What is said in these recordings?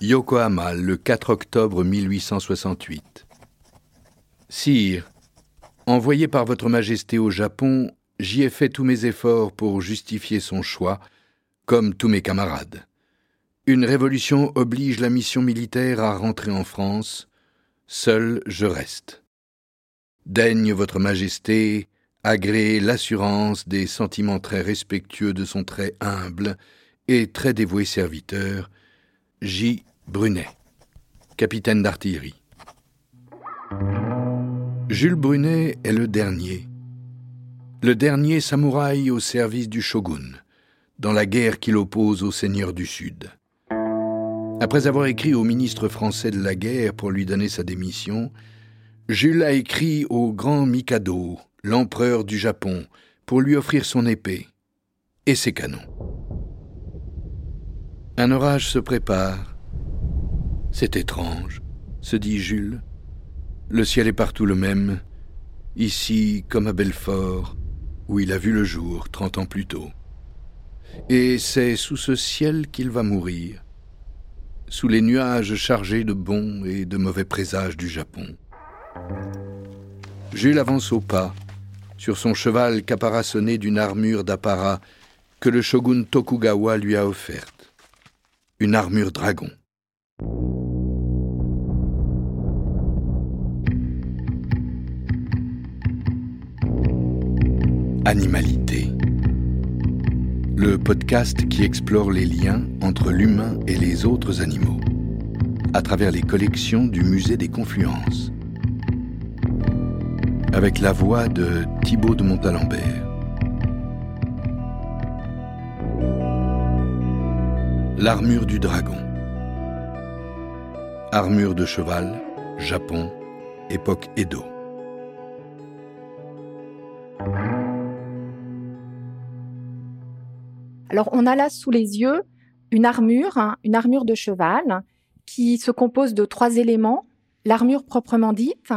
Yokohama, le 4 octobre 1868. Sire, envoyé par Votre Majesté au Japon, j'y ai fait tous mes efforts pour justifier son choix, comme tous mes camarades. Une révolution oblige la mission militaire à rentrer en France. Seul je reste. Daigne Votre Majesté agréer l'assurance des sentiments très respectueux de son très humble et très dévoué serviteur, J. Brunet, capitaine d'artillerie. Jules Brunet est le dernier. Le dernier samouraï au service du shogun, dans la guerre qu'il oppose au seigneur du Sud. Après avoir écrit au ministre français de la guerre pour lui donner sa démission, Jules a écrit au grand Mikado, l'empereur du Japon, pour lui offrir son épée et ses canons. Un orage se prépare c'est étrange, se dit Jules. Le ciel est partout le même, ici comme à Belfort, où il a vu le jour trente ans plus tôt. Et c'est sous ce ciel qu'il va mourir, sous les nuages chargés de bons et de mauvais présages du Japon. Jules avance au pas, sur son cheval caparaçonné d'une armure d'apparat que le shogun Tokugawa lui a offerte. Une armure dragon. Animalité. Le podcast qui explore les liens entre l'humain et les autres animaux, à travers les collections du Musée des Confluences. Avec la voix de Thibaut de Montalembert. L'armure du dragon. Armure de cheval, Japon, époque Edo. Alors on a là sous les yeux une armure, hein, une armure de cheval qui se compose de trois éléments. L'armure proprement dite,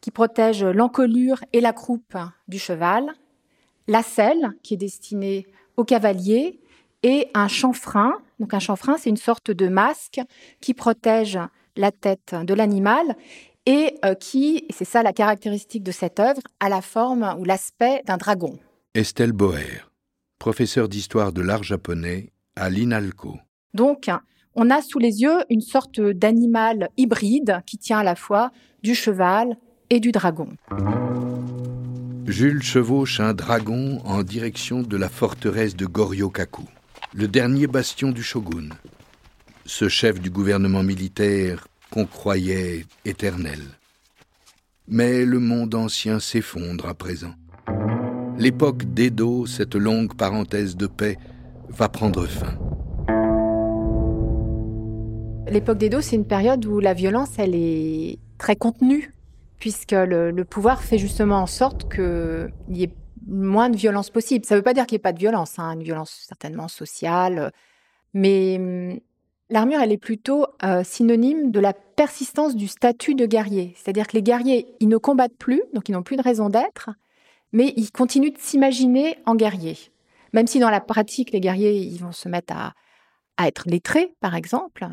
qui protège l'encolure et la croupe du cheval, la selle, qui est destinée au cavalier, et un chanfrein. Donc un chanfrein, c'est une sorte de masque qui protège la tête de l'animal et euh, qui, c'est ça la caractéristique de cette œuvre, a la forme ou l'aspect d'un dragon. Estelle Boer professeur d'histoire de l'art japonais à l'INALCO. Donc, on a sous les yeux une sorte d'animal hybride qui tient à la fois du cheval et du dragon. Jules chevauche un dragon en direction de la forteresse de Goryokaku, le dernier bastion du shogun, ce chef du gouvernement militaire qu'on croyait éternel. Mais le monde ancien s'effondre à présent l'époque d'Edo, cette longue parenthèse de paix, va prendre fin. L'époque d'Edo, c'est une période où la violence, elle est très contenue, puisque le, pouvoir fait justement en sorte qu'il y ait moins de violence possible. Ça ne veut pas dire qu'il n'y ait pas de violence, hein, une violence certainement sociale, mais hum, l'armure, elle est plutôt euh, synonyme de la persistance du statut de guerrier. C'est-à-dire que les guerriers, ils ne combattent plus, donc ils n'ont plus de raison d'être, mais ils continuent de s'imaginer en guerriers. Même si dans la pratique, les guerriers, ils vont se mettre à, être lettrés, par exemple,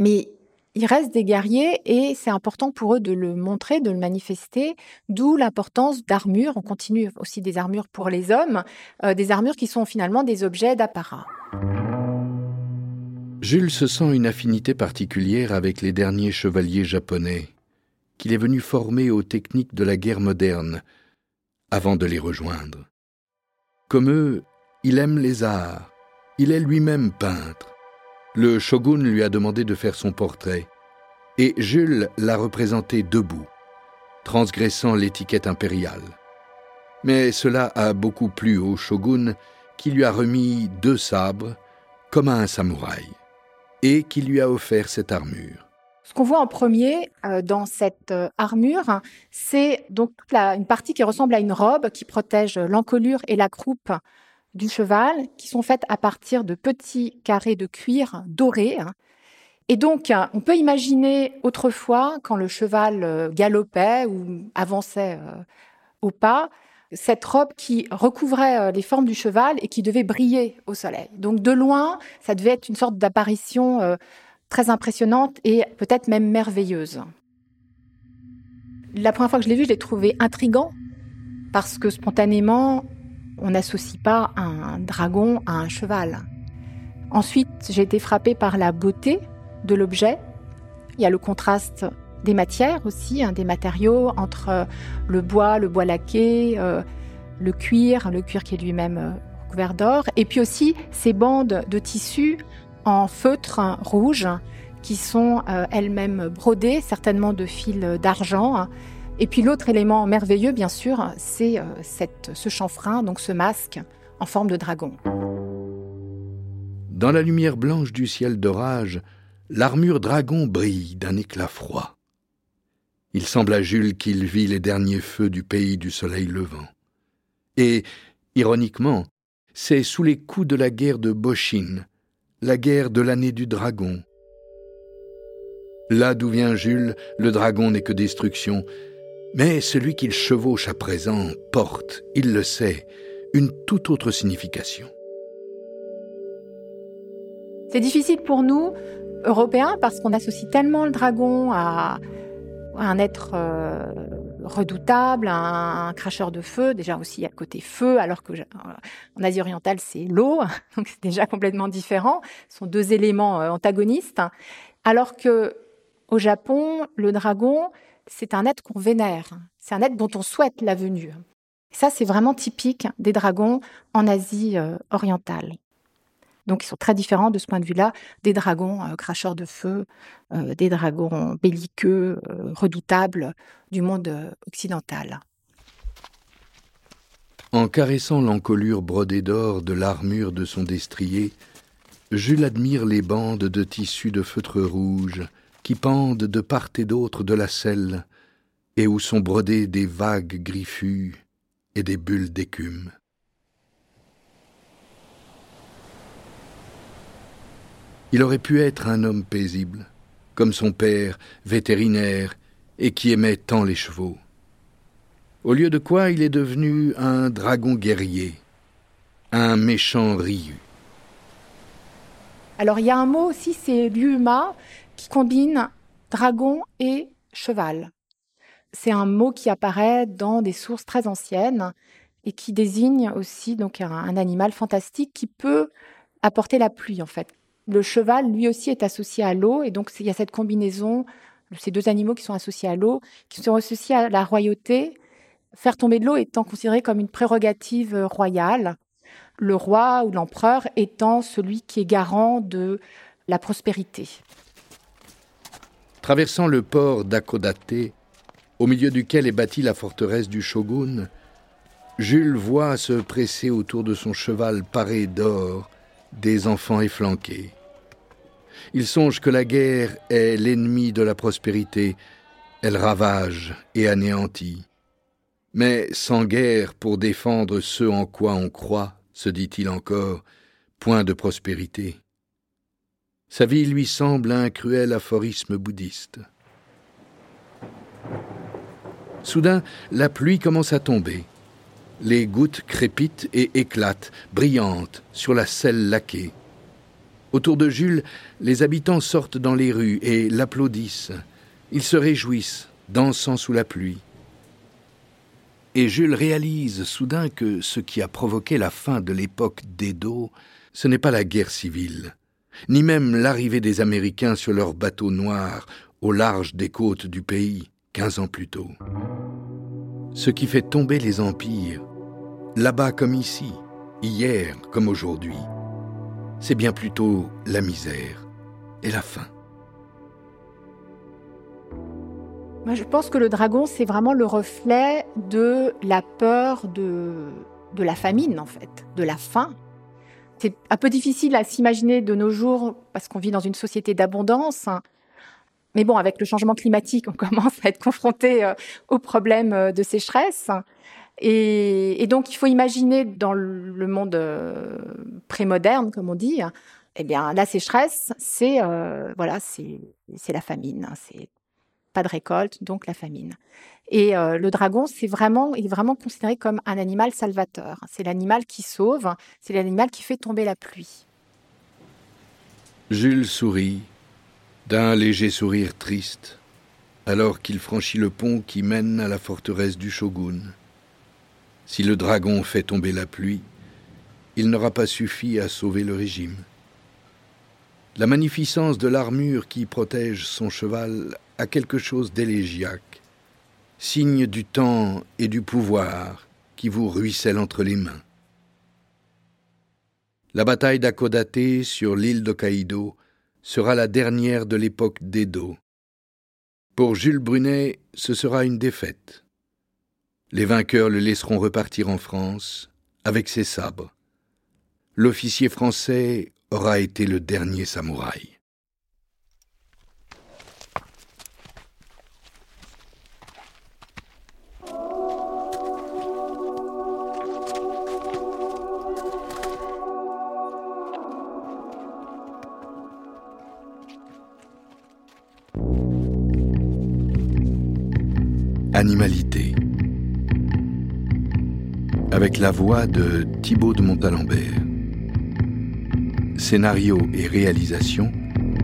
mais ils restent des guerriers et c'est important pour eux de le montrer, de le manifester, d'où l'importance d'armures. On continue aussi des armures pour les hommes, euh, des armures qui sont finalement des objets d'apparat. Jules se sent une affinité particulière avec les derniers chevaliers japonais, qu'il est venu former aux techniques de la guerre moderne, avant de les rejoindre. Comme eux, il aime les arts, il est lui-même peintre. Le shogun lui a demandé de faire son portrait, et Jules l'a représenté debout, transgressant l'étiquette impériale. Mais cela a beaucoup plu au shogun, qui lui a remis deux sabres, comme à un samouraï, et qui lui a offert cette armure. Ce qu'on voit en premier euh, dans cette euh, armure, c'est donc une partie qui ressemble à une robe qui protège l'encolure et la croupe du cheval, qui sont faites à partir de petits carrés de cuir dorés. Et donc, on peut imaginer autrefois, quand le cheval euh, galopait ou avançait au pas, cette robe qui recouvrait les formes du cheval et qui devait briller au soleil. Donc, de loin, ça devait être une sorte d'apparition très impressionnante et peut-être même merveilleuse. La première fois que je l'ai vu, je l'ai trouvé intrigant parce que spontanément, on n'associe pas un dragon à un cheval. Ensuite, j'ai été frappée par la beauté de l'objet. Il y a le contraste des matières aussi, hein, des matériaux entre le bois, le bois laqué, euh, le cuir, le cuir qui est lui-même euh, couvert d'or, et puis aussi ces bandes de tissu en feutre rouge qui sont elles-mêmes brodées, certainement de fils d'argent. Et puis l'autre élément merveilleux, bien sûr, c'est ce chanfrein, donc ce masque en forme de dragon. Dans la lumière blanche du ciel d'orage, l'armure dragon brille d'un éclat froid. Il semble à Jules qu'il vit les derniers feux du pays du soleil levant. Et, ironiquement, c'est sous les coups de la guerre de Bochine, la guerre de l'année du dragon. Là d'où vient Jules, le dragon n'est que destruction, mais celui qu'il chevauche à présent porte, il le sait, une toute autre signification. C'est difficile pour nous, Européens, parce qu'on associe tellement le dragon à, un être euh, redoutable, un, cracheur de feu. Déjà aussi, il y a le côté feu, alors que en Asie orientale, c'est l'eau, donc c'est déjà complètement différent. Ce sont deux éléments euh, antagonistes. Alors que au Japon, le dragon, c'est un être qu'on vénère. C'est un être dont on souhaite la venue. Ça, c'est vraiment typique des dragons en Asie euh, orientale. Donc ils sont très différents de ce point de vue-là des dragons euh, cracheurs de feu, euh, des dragons belliqueux, euh, redoutables du monde occidental. En caressant l'encolure brodée d'or de l'armure de son destrier, Jules admire les bandes de tissu de feutre rouge qui pendent de part et d'autre de la selle et où sont brodées des vagues griffues et des bulles d'écume. Il aurait pu être un homme paisible, comme son père, vétérinaire, et qui aimait tant les chevaux. Au lieu de quoi il est devenu un dragon guerrier, un méchant riu. Alors il y a un mot aussi, c'est l'uma, qui combine dragon et cheval. C'est un mot qui apparaît dans des sources très anciennes et qui désigne aussi donc un animal fantastique qui peut apporter la pluie en fait, le cheval, lui aussi, est associé à l'eau, et donc il y a cette combinaison, ces deux animaux qui sont associés à l'eau, qui sont associés à la royauté. Faire tomber de l'eau étant considéré comme une prérogative royale, le roi ou l'empereur étant celui qui est garant de la prospérité. Traversant le port d'Akodate, au milieu duquel est bâtie la forteresse du shogun, Jules voit se presser autour de son cheval paré d'or des enfants efflanqués. Il songe que la guerre est l'ennemi de la prospérité, elle ravage et anéantit. Mais sans guerre pour défendre ce en quoi on croit, se dit-il encore, point de prospérité. Sa vie lui semble un cruel aphorisme bouddhiste. Soudain, la pluie commence à tomber. Les gouttes crépitent et éclatent, brillantes, sur la selle laquée. Autour de Jules, les habitants sortent dans les rues et l'applaudissent. Ils se réjouissent, dansant sous la pluie. Et Jules réalise soudain que ce qui a provoqué la fin de l'époque d'Edo, ce n'est pas la guerre civile, ni même l'arrivée des Américains sur leurs bateaux noirs au large des côtes du pays, quinze ans plus tôt. Ce qui fait tomber les empires, là-bas comme ici, hier comme aujourd'hui, c'est bien plutôt la misère et la faim. Moi, je pense que le dragon, c'est vraiment le reflet de la peur de, de la famine, en fait, de la faim. C'est un peu difficile à s'imaginer de nos jours parce qu'on vit dans une société d'abondance. Mais bon, avec le changement climatique, on commence à être confronté euh, aux problèmes euh, de sécheresse. Et, donc, il faut imaginer dans le monde euh, prémoderne, comme on dit, eh bien, la sécheresse, c'est voilà, c'est la famine, c'est pas de récolte, donc la famine. Et le dragon, c'est vraiment, il est vraiment considéré comme un animal salvateur. C'est l'animal qui sauve, c'est l'animal qui fait tomber la pluie. Jules sourit D'un léger sourire triste, alors qu'il franchit le pont qui mène à la forteresse du shogun. Si le dragon fait tomber la pluie, il n'aura pas suffi à sauver le régime. La magnificence de l'armure qui protège son cheval a quelque chose d'élégiaque, signe du temps et du pouvoir qui vous ruisselle entre les mains. La bataille d'Akodate sur l'île d'Hokkaido sera la dernière de l'époque d'Edo. Pour Jules Brunet, ce sera une défaite. Les vainqueurs le laisseront repartir en France avec ses sabres. L'officier français aura été le dernier samouraï. Animalité. Avec la voix de Thibaut de Montalembert. Scénario et réalisation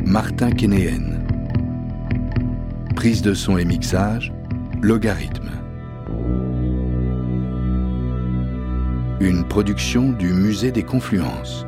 Martin Kénéen. Prise de son et mixage Logarithme. Une production du Musée des Confluences.